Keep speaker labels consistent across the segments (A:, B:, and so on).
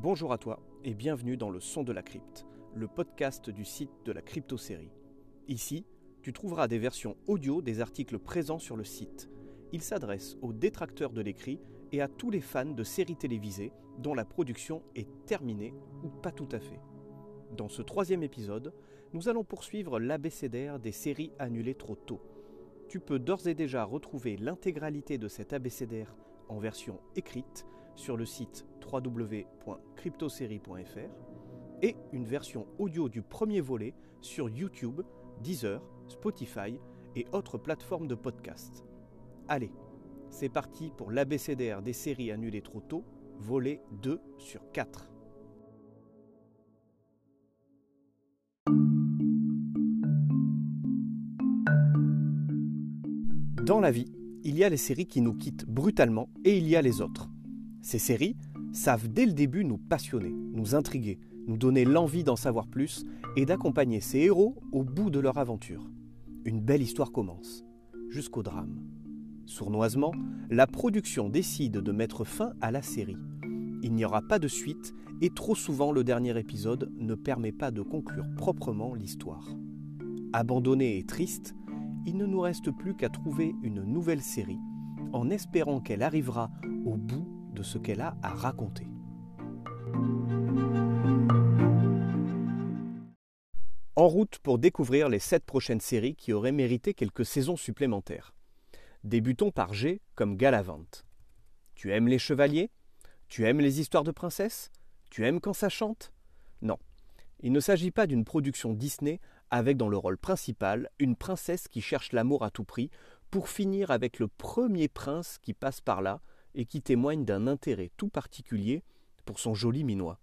A: Bonjour à toi et bienvenue dans le Son de la Crypte, le podcast du site de la crypto-série. Ici, tu trouveras des versions audio des articles présents sur le site. Il s'adresse aux détracteurs de l'écrit et à tous les fans de séries télévisées dont la production est terminée ou pas tout à fait. Dans ce troisième épisode, nous allons poursuivre l'abécédaire des séries annulées trop tôt. Tu peux d'ores et déjà retrouver l'intégralité de cet abécédaire en version écrite sur le site www.cryptosérie.fr et une version audio du premier volet sur YouTube, Deezer, Spotify et autres plateformes de podcast. Allez, c'est parti pour l'abécédaire des séries annulées trop tôt, volet 2 sur 4. Dans la vie, il y a les séries qui nous quittent brutalement et il y a les autres. Ces séries savent dès le début nous passionner, nous intriguer, nous donner l'envie d'en savoir plus et d'accompagner ces héros au bout de leur aventure. Une belle histoire commence, jusqu'au drame. Sournoisement, la production décide de mettre fin à la série. Il n'y aura pas de suite et trop souvent le dernier épisode ne permet pas de conclure proprement l'histoire. Abandonné et triste, il ne nous reste plus qu'à trouver une nouvelle série en espérant qu'elle arrivera au bout ce qu'elle a à raconter. En route pour découvrir les sept prochaines séries qui auraient mérité quelques saisons supplémentaires. Débutons par G comme Galavant. Tu aimes les chevaliers? Tu aimes les histoires de princesses? Tu aimes quand ça chante? Non. Il ne s'agit pas d'une production Disney avec dans le rôle principal une princesse qui cherche l'amour à tout prix pour finir avec le premier prince qui passe par là et qui témoigne d'un intérêt tout particulier pour son joli minois.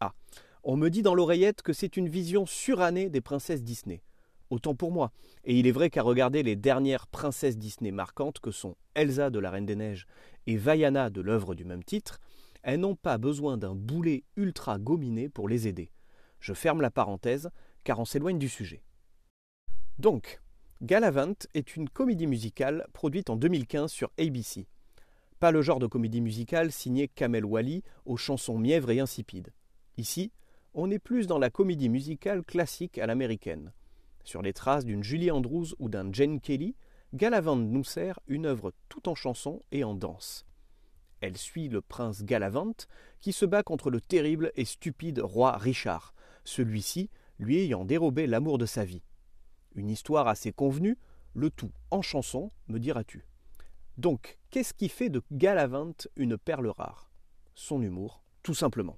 A: Ah, on me dit dans l'oreillette que c'est une vision surannée des princesses Disney. Autant pour moi. Et il est vrai qu'à regarder les dernières princesses Disney marquantes que sont Elsa de la Reine des Neiges et Vaiana de l'œuvre du même titre, elles n'ont pas besoin d'un boulet ultra gominé pour les aider. Je ferme la parenthèse, car on s'éloigne du sujet. Donc, Galavant est une comédie musicale produite en 2015 sur ABC. Pas le genre de comédie musicale signée Kamel Wally aux chansons mièvres et insipides. Ici, on est plus dans la comédie musicale classique à l'américaine. Sur les traces d'une Julie Andrews ou d'un Jane Kelly, Galavant nous sert une œuvre tout en chanson et en danse. Elle suit le prince Galavant qui se bat contre le terrible et stupide roi Richard, celui-ci lui ayant dérobé l'amour de sa vie. Une histoire assez convenue, le tout en chanson, me diras-tu. Donc, qu'est-ce qui fait de Galavant une perle rare? Son humour, tout simplement.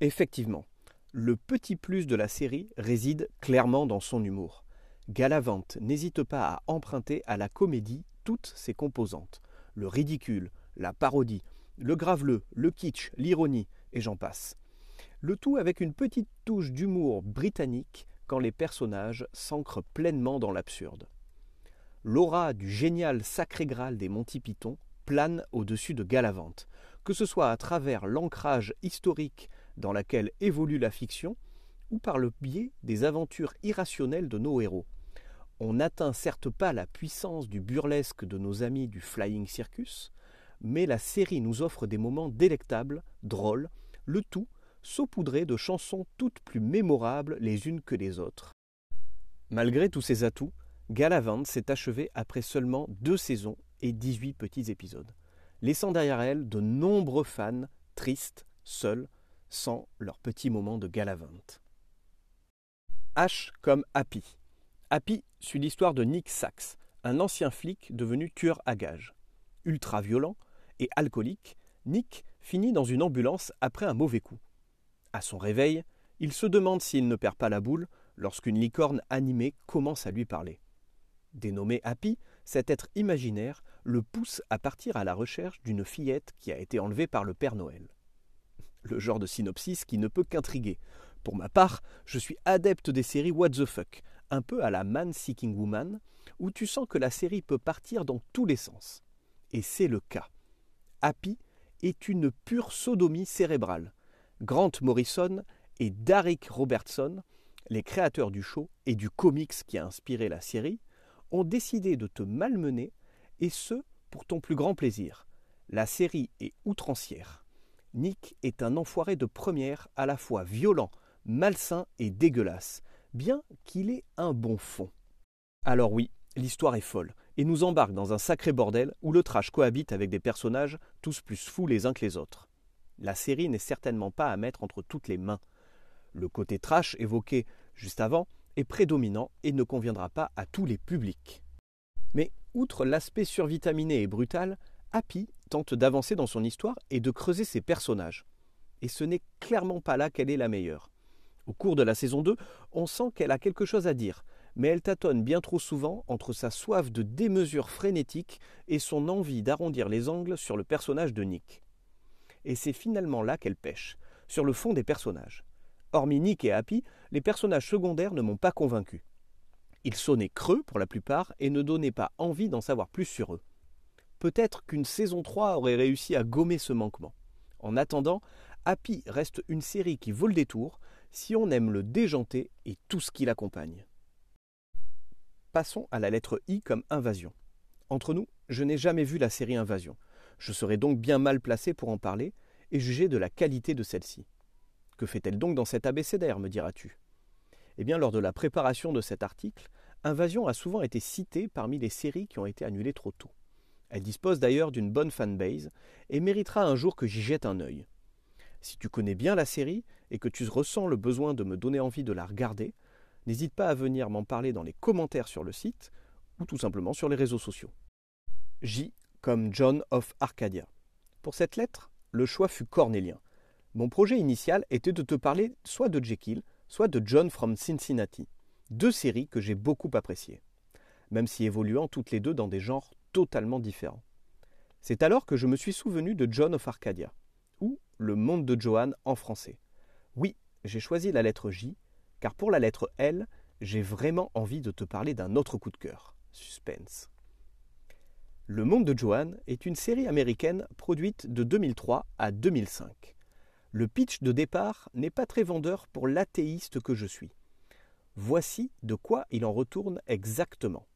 A: Effectivement, le petit plus de la série réside clairement dans son humour. Galavant n'hésite pas à emprunter à la comédie toutes ses composantes le ridicule, la parodie, le graveleux, le kitsch, l'ironie, et j'en passe. Le tout avec une petite touche d'humour britannique quand les personnages s'ancrent pleinement dans l'absurde. L'aura du génial Sacré Graal des Monty Python plane au-dessus de Galavante, que ce soit à travers l'ancrage historique dans laquelle évolue la fiction, ou par le biais des aventures irrationnelles de nos héros. On n'atteint certes pas la puissance du burlesque de nos amis du Flying Circus, mais la série nous offre des moments délectables, drôles, le tout saupoudré de chansons toutes plus mémorables les unes que les autres. Malgré tous ces atouts, Galavant s'est achevée après seulement deux saisons et 18 petits épisodes, laissant derrière elle de nombreux fans tristes, seuls, sans leurs petits moments de Galavant. H comme Happy. Happy suit l'histoire de Nick Sachs, un ancien flic devenu tueur à gages. Ultra violent et alcoolique, Nick finit dans une ambulance après un mauvais coup. À son réveil, il se demande s'il ne perd pas la boule lorsqu'une licorne animée commence à lui parler. Dénommé Happy, cet être imaginaire le pousse à partir à la recherche d'une fillette qui a été enlevée par le Père Noël. Le genre de synopsis qui ne peut qu'intriguer. Pour ma part, je suis adepte des séries What the fuck, un peu à la Man Seeking Woman, où tu sens que la série peut partir dans tous les sens. Et c'est le cas. Happy est une pure sodomie cérébrale. Grant Morrison et Derek Robertson, les créateurs du show et du comics qui a inspiré la série, ont décidé de te malmener, et ce, pour ton plus grand plaisir. La série est outrancière. Nick est un enfoiré de première à la fois violent, malsain et dégueulasse, bien qu'il ait un bon fond. Alors oui, l'histoire est folle, et nous embarque dans un sacré bordel où le trash cohabite avec des personnages tous plus fous les uns que les autres. La série n'est certainement pas à mettre entre toutes les mains. Le côté trash évoqué juste avant est prédominant et ne conviendra pas à tous les publics. Mais outre l'aspect survitaminé et brutal, Happy tente d'avancer dans son histoire et de creuser ses personnages. Et ce n'est clairement pas là qu'elle est la meilleure. Au cours de la saison 2, on sent qu'elle a quelque chose à dire, mais elle tâtonne bien trop souvent entre sa soif de démesure frénétique et son envie d'arrondir les angles sur le personnage de Nick. Et c'est finalement là qu'elle pêche, sur le fond des personnages. Hormis Nick et Happy, les personnages secondaires ne m'ont pas convaincu. Ils sonnaient creux pour la plupart et ne donnaient pas envie d'en savoir plus sur eux. Peut-être qu'une saison 3 aurait réussi à gommer ce manquement. En attendant, Happy reste une série qui vaut le détour si on aime le déjanté et tout ce qui l'accompagne. Passons à la lettre I comme invasion. Entre nous, je n'ai jamais vu la série Invasion. Je serais donc bien mal placé pour en parler et juger de la qualité de celle-ci. Que fait-elle donc dans cet abécédaire, me diras-tu? Eh bien, lors de la préparation de cet article, Invasion a souvent été citée parmi les séries qui ont été annulées trop tôt. Elle dispose d'ailleurs d'une bonne fanbase et méritera un jour que j'y jette un œil. Si tu connais bien la série et que tu ressens le besoin de me donner envie de la regarder, n'hésite pas à venir m'en parler dans les commentaires sur le site ou tout simplement sur les réseaux sociaux. J comme John of Arcadia. Pour cette lettre, le choix fut cornélien. Mon projet initial était de te parler soit de Jekyll, soit de John from Cincinnati, deux séries que j'ai beaucoup appréciées, même si évoluant toutes les deux dans des genres totalement différents. C'est alors que je me suis souvenu de John of Arcadia, ou Le monde de Johan en français. Oui, j'ai choisi la lettre J, car pour la lettre L, j'ai vraiment envie de te parler d'un autre coup de cœur. Suspense. Le monde de Johan est une série américaine produite de 2003 à 2005. Le pitch de départ n'est pas très vendeur pour l'athéiste que je suis. Voici de quoi il en retourne exactement.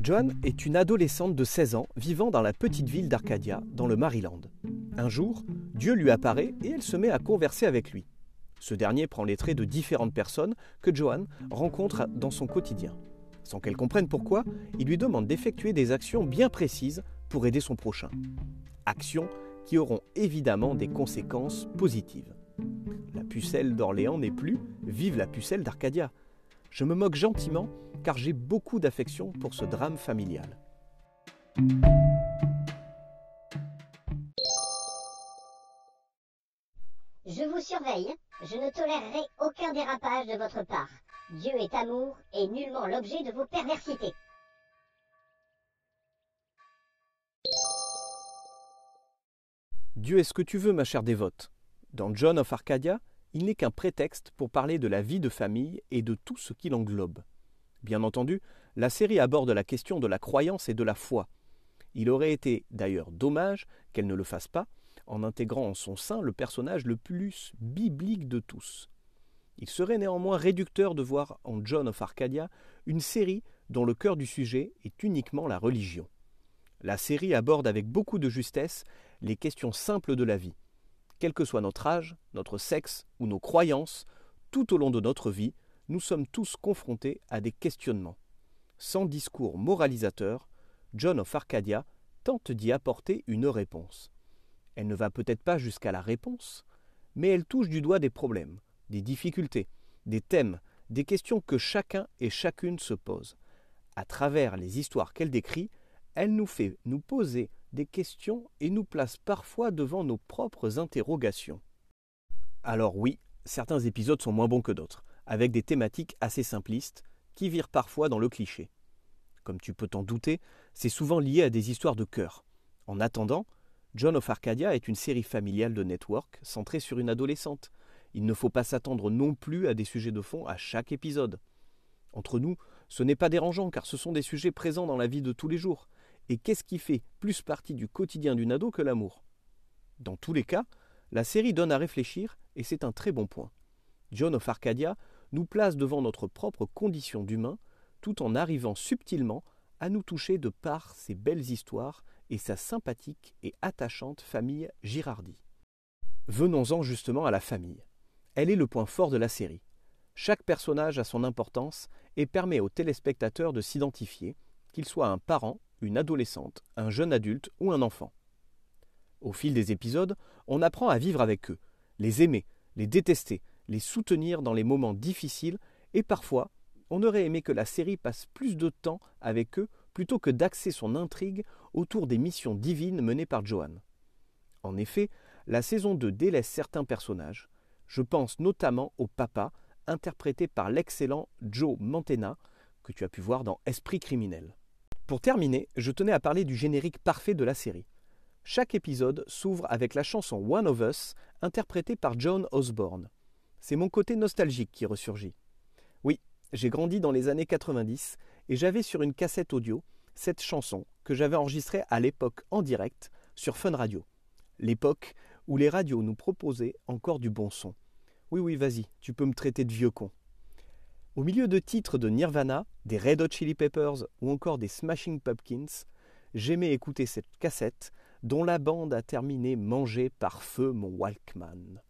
A: Joan est une adolescente de 16 ans vivant dans la petite ville d'Arcadia, dans le Maryland. Un jour, Dieu lui apparaît et elle se met à converser avec lui. Ce dernier prend les traits de différentes personnes que Joan rencontre dans son quotidien. Sans qu'elle comprenne pourquoi, il lui demande d'effectuer des actions bien précises pour aider son prochain. Actions qui auront évidemment des conséquences positives. La pucelle d'Orléans n'est plus, vive la pucelle d'Arcadia. Je me moque gentiment car j'ai beaucoup d'affection pour ce drame familial.
B: Je vous surveille, je ne tolérerai aucun dérapage de votre part. Dieu est amour et nullement l'objet de vos perversités.
A: Dieu est ce que tu veux, ma chère dévote. Dans John of Arcadia, il n'est qu'un prétexte pour parler de la vie de famille et de tout ce qui l'englobe. Bien entendu, la série aborde la question de la croyance et de la foi. Il aurait été d'ailleurs dommage qu'elle ne le fasse pas, en intégrant en son sein le personnage le plus biblique de tous. Il serait néanmoins réducteur de voir en John of Arcadia une série dont le cœur du sujet est uniquement la religion. La série aborde avec beaucoup de justesse les questions simples de la vie. Quel que soit notre âge, notre sexe ou nos croyances, tout au long de notre vie, nous sommes tous confrontés à des questionnements. Sans discours moralisateur, John of Arcadia tente d'y apporter une réponse. Elle ne va peut-être pas jusqu'à la réponse, mais elle touche du doigt des problèmes, des difficultés, des thèmes, des questions que chacun et chacune se pose. À travers les histoires qu'elle décrit, elle nous fait nous poser des questions et nous place parfois devant nos propres interrogations. Alors oui, certains épisodes sont moins bons que d'autres, avec des thématiques assez simplistes, qui virent parfois dans le cliché. Comme tu peux t'en douter, c'est souvent lié à des histoires de cœur. En attendant, John of Arcadia est une série familiale de network centrée sur une adolescente. Il ne faut pas s'attendre non plus à des sujets de fond à chaque épisode. Entre nous, ce n'est pas dérangeant car ce sont des sujets présents dans la vie de tous les jours. Et qu'est-ce qui fait plus partie du quotidien d'une ado que l'amour? Dans tous les cas, la série donne à réfléchir et c'est un très bon point. John of Arcadia nous place devant notre propre condition d'humain tout en arrivant subtilement à nous toucher de par ses belles histoires et sa sympathique et attachante famille Girardi. Venons-en justement à la famille. Elle est le point fort de la série. Chaque personnage a son importance et permet aux téléspectateurs de s'identifier, qu'il soit un parent, une adolescente, un jeune adulte ou un enfant. Au fil des épisodes, on apprend à vivre avec eux, les aimer, les détester, les soutenir dans les moments difficiles et parfois on aurait aimé que la série passe plus de temps avec eux plutôt que d'axer son intrigue autour des missions divines menées par Johan. En effet, la saison 2 délaisse certains personnages. Je pense notamment au papa, interprété par l'excellent Joe Mantena, que tu as pu voir dans Esprit criminel. Pour terminer, je tenais à parler du générique parfait de la série. Chaque épisode s'ouvre avec la chanson One of Us, interprétée par John Osborne. C'est mon côté nostalgique qui ressurgit. Oui, j'ai grandi dans les années 90 et j'avais sur une cassette audio cette chanson que j'avais enregistrée à l'époque en direct sur Fun Radio. L'époque où les radios nous proposaient encore du bon son. Oui, oui, vas-y, tu peux me traiter de vieux con. Au milieu de titres de Nirvana, des Red Hot Chili Peppers ou encore des Smashing Pumpkins, j'aimais écouter cette cassette dont la bande a terminé mangée par feu mon Walkman.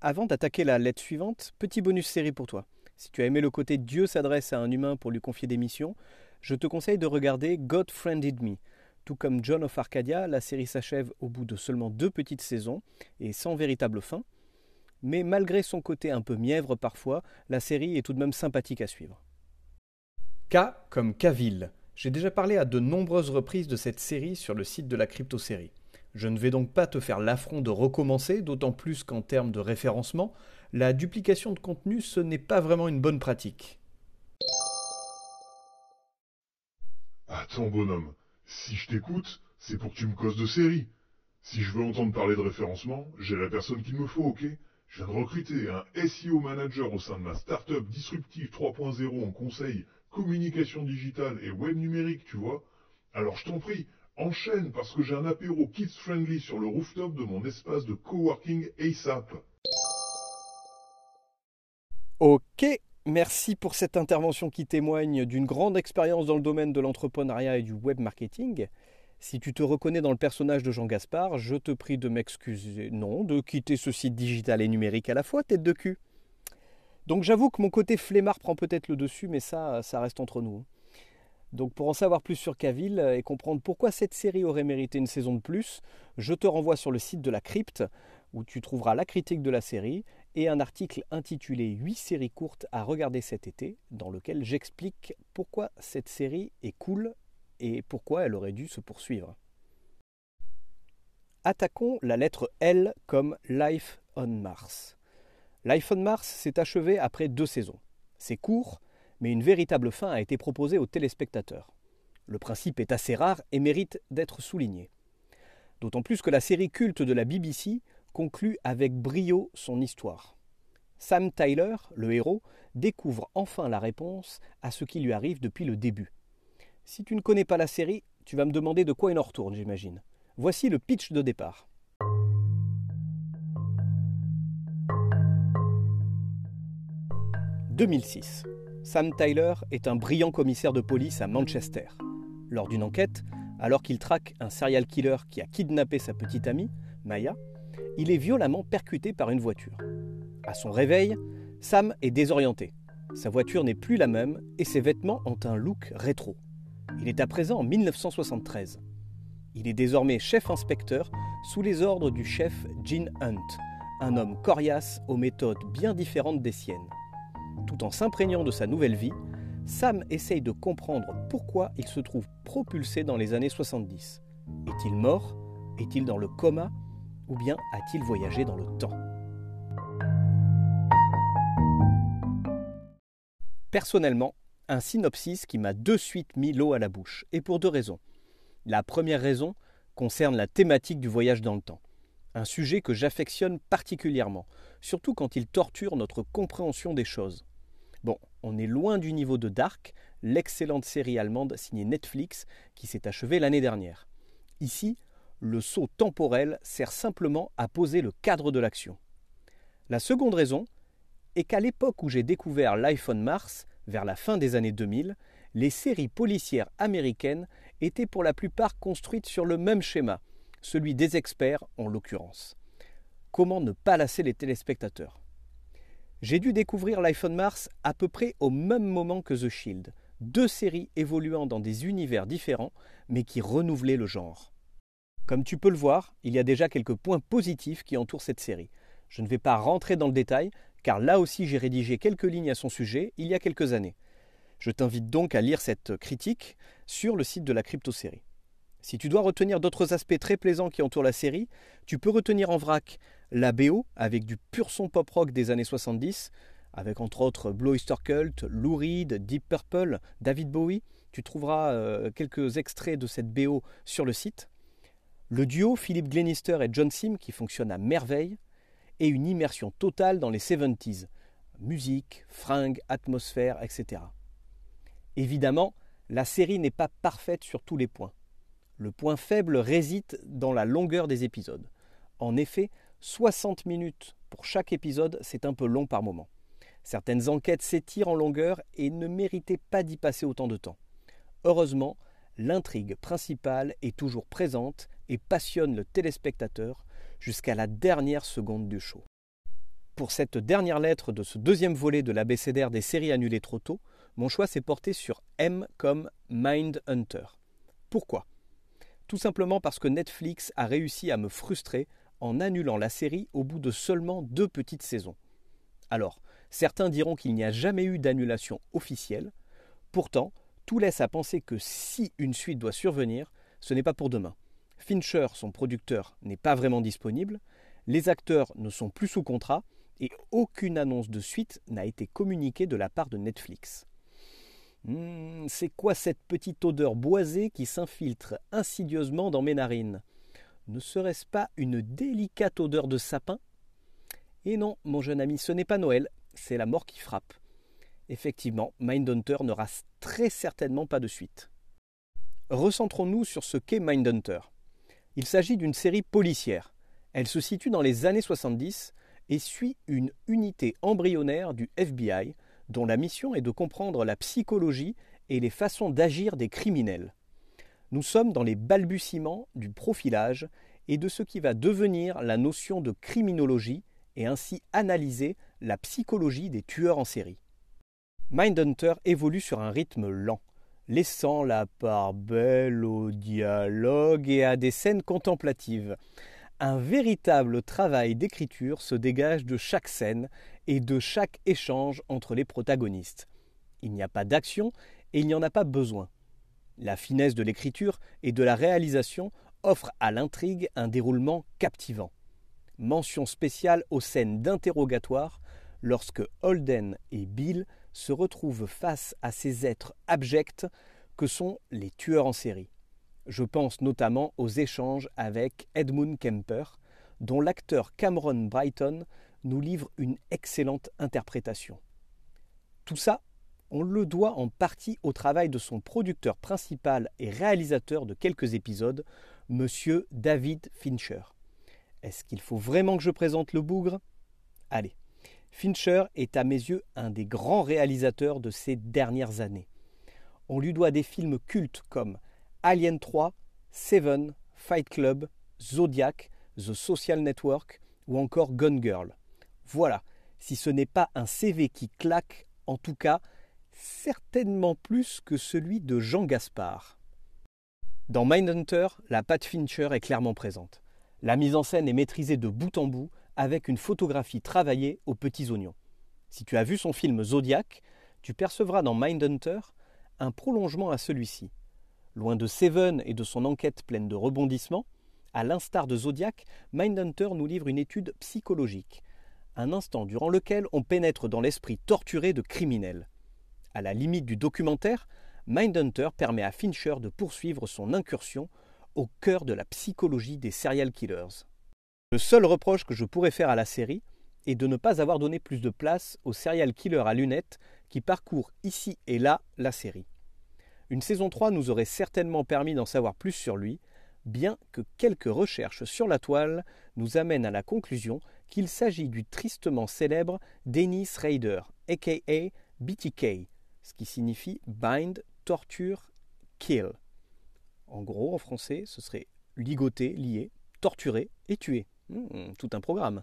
A: Avant d'attaquer la lettre suivante, petit bonus série pour toi. Si tu as aimé le côté Dieu s'adresse à un humain pour lui confier des missions, je te conseille de regarder God Friended Me. Tout comme John of Arcadia, la série s'achève au bout de seulement deux petites saisons et sans véritable fin. Mais malgré son côté un peu mièvre parfois, la série est tout de même sympathique à suivre. K comme Cavill. J'ai déjà parlé à de nombreuses reprises de cette série sur le site de la crypto-série. Je ne vais donc pas te faire l'affront de recommencer, d'autant plus qu'en termes de référencement, la duplication de contenu, ce n'est pas vraiment une bonne pratique.
C: Attends, bonhomme, si je t'écoute, c'est pour que tu me causes de série. Si je veux entendre parler de référencement, j'ai la personne qu'il me faut, ok? Je viens de recruter un SEO manager au sein de ma startup disruptive 3.0 en conseil, communication digitale et web numérique, tu vois? Alors je t'en prie, enchaîne parce que j'ai un apéro kids friendly sur le rooftop de mon espace de coworking ASAP.
A: Ok, merci pour cette intervention qui témoigne d'une grande expérience dans le domaine de l'entrepreneuriat et du web marketing. Si tu te reconnais dans le personnage de Jean Gaspard, je te prie de m'excuser, non, de quitter ce site digital et numérique à la fois, tête de cul. Donc j'avoue que mon côté flemmard prend peut-être le dessus, mais ça, ça reste entre nous. Donc pour en savoir plus sur Cavill et comprendre pourquoi cette série aurait mérité une saison de plus, je te renvoie sur le site de la crypte où tu trouveras la critique de la série et un article intitulé 8 séries courtes à regarder cet été, dans lequel j'explique pourquoi cette série est cool et pourquoi elle aurait dû se poursuivre. Attaquons la lettre L comme Life on Mars. Life on Mars s'est achevé après deux saisons. C'est court, mais une véritable fin a été proposée aux téléspectateurs. Le principe est assez rare et mérite d'être souligné. D'autant plus que la série culte de la BBC conclut avec brio son histoire. Sam Tyler, le héros, découvre enfin la réponse à ce qui lui arrive depuis le début. Si tu ne connais pas la série, tu vas me demander de quoi il en retourne, j'imagine. Voici le pitch de départ. « 2006. Sam Tyler est un brillant commissaire de police à Manchester. Lors d'une enquête, alors qu'il traque un serial killer qui a kidnappé sa petite amie, Maya, il est violemment percuté par une voiture. À son réveil, Sam est désorienté. Sa voiture n'est plus la même et ses vêtements ont un look rétro. Il est à présent en 1973. Il est désormais chef inspecteur sous les ordres du chef Gene Hunt, un homme coriace aux méthodes bien différentes des siennes. Tout en s'imprégnant de sa nouvelle vie, Sam essaye de comprendre pourquoi il se trouve propulsé dans les années 70. Est-il mort? Est-il dans le coma? Ou bien a-t-il voyagé dans le temps Personnellement, un synopsis qui m'a de suite mis l'eau à la bouche, et pour deux raisons. La première raison concerne la thématique du voyage dans le temps, un sujet que j'affectionne particulièrement, surtout quand il torture notre compréhension des choses. Bon, on est loin du niveau de Dark, l'excellente série allemande signée Netflix qui s'est achevée l'année dernière. Ici, le saut temporel sert simplement à poser le cadre de l'action. La seconde raison est qu'à l'époque où j'ai découvert l'iPhone Mars, vers la fin des années 2000, les séries policières américaines étaient pour la plupart construites sur le même schéma, celui des experts en l'occurrence. Comment ne pas lasser les téléspectateurs? J'ai dû découvrir l'iPhone Mars à peu près au même moment que The Shield, deux séries évoluant dans des univers différents mais qui renouvelaient le genre. Comme tu peux le voir, il y a déjà quelques points positifs qui entourent cette série. Je ne vais pas rentrer dans le détail, car là aussi j'ai rédigé quelques lignes à son sujet il y a quelques années. Je t'invite donc à lire cette critique sur le site de la crypto-série. Si tu dois retenir d'autres aspects très plaisants qui entourent la série, tu peux retenir en vrac la BO avec du pur son pop rock des années 70, avec entre autres Blue Oyster Cult, Lou Reed, Deep Purple, David Bowie. Tu trouveras euh, quelques extraits de cette BO sur le site. Le duo Philip Glenister et John Sim qui fonctionne à merveille, et une immersion totale dans les 70s. Musique, fringues, atmosphère, etc. Évidemment, la série n'est pas parfaite sur tous les points. Le point faible réside dans la longueur des épisodes. En effet, 60 minutes pour chaque épisode, c'est un peu long par moment. Certaines enquêtes s'étirent en longueur et ne méritaient pas d'y passer autant de temps. Heureusement, l'intrigue principale est toujours présente et passionne le téléspectateur jusqu'à la dernière seconde du show. Pour cette dernière lettre de ce deuxième volet de l'abécédaire des séries annulées trop tôt, mon choix s'est porté sur M comme Mind Hunter. Pourquoi? Tout simplement parce que Netflix a réussi à me frustrer en annulant la série au bout de seulement deux petites saisons. Alors, certains diront qu'il n'y a jamais eu d'annulation officielle, pourtant, tout laisse à penser que si une suite doit survenir, ce n'est pas pour demain. Fincher, son producteur, n'est pas vraiment disponible, les acteurs ne sont plus sous contrat, et aucune annonce de suite n'a été communiquée de la part de Netflix. Hmm, c'est quoi cette petite odeur boisée qui s'infiltre insidieusement dans mes narines? Ne serait-ce pas une délicate odeur de sapin? Et non, mon jeune ami, ce n'est pas Noël, c'est la mort qui frappe. Effectivement, Mindhunter n'aura très certainement pas de suite. Recentrons-nous sur ce qu'est Mindhunter. Il s'agit d'une série policière. Elle se situe dans les années 70 et suit une unité embryonnaire du FBI dont la mission est de comprendre la psychologie et les façons d'agir des criminels. Nous sommes dans les balbutiements du profilage et de ce qui va devenir la notion de criminologie et ainsi analyser la psychologie des tueurs en série. Mindhunter évolue sur un rythme lent, laissant la part belle au dialogue et à des scènes contemplatives. Un véritable travail d'écriture se dégage de chaque scène et de chaque échange entre les protagonistes. Il n'y a pas d'action et il n'y en a pas besoin. La finesse de l'écriture et de la réalisation offre à l'intrigue un déroulement captivant. Mention spéciale aux scènes d'interrogatoire lorsque Holden et Bill se retrouvent face à ces êtres abjects que sont les tueurs en série. Je pense notamment aux échanges avec Edmund Kemper, dont l'acteur Cameron Brighton nous livre une excellente interprétation. Tout ça, on le doit en partie au travail de son producteur principal et réalisateur de quelques épisodes, monsieur David Fincher. Est-ce qu'il faut vraiment que je présente le bougre? Allez, Fincher est à mes yeux un des grands réalisateurs de ces dernières années. On lui doit des films cultes comme Alien 3, Seven, Fight Club, Zodiac, The Social Network ou encore Gun Girl. Voilà, si ce n'est pas un CV qui claque, en tout cas, certainement plus que celui de Jean Gaspard. Dans Mindhunter, la patte Fincher est clairement présente. La mise en scène est maîtrisée de bout en bout avec une photographie travaillée aux petits oignons. Si tu as vu son film Zodiac, tu percevras dans Mindhunter un prolongement à celui-ci. Loin de Seven et de son enquête pleine de rebondissements, à l'instar de Zodiac, Mindhunter nous livre une étude psychologique, un instant durant lequel on pénètre dans l'esprit torturé de criminels. À la limite du documentaire, Mindhunter permet à Fincher de poursuivre son incursion au cœur de la psychologie des serial killers. Le seul reproche que je pourrais faire à la série est de ne pas avoir donné plus de place au serial killer à lunettes qui parcourt ici et là la série. Une saison 3 nous aurait certainement permis d'en savoir plus sur lui, bien que quelques recherches sur la toile nous amènent à la conclusion qu'il s'agit du tristement célèbre Dennis Rader, aka BTK, ce qui signifie Bind torture, kill. En gros, en français, ce serait ligoter, lier, torturer et tuer. Hmm, tout un programme.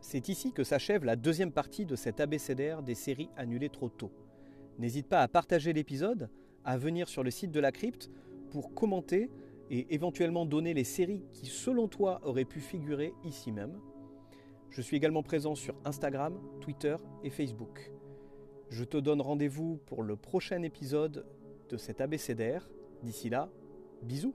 A: C'est ici que s'achève la deuxième partie de cet abécédaire des séries annulées trop tôt. N'hésite pas à partager l'épisode, à venir sur le site de la crypte pour commenter et éventuellement donner les séries qui selon toi auraient pu figurer ici même. Je suis également présent sur Instagram, Twitter et Facebook. Je te donne rendez-vous pour le prochain épisode de cet abécédaire. D'ici là, bisous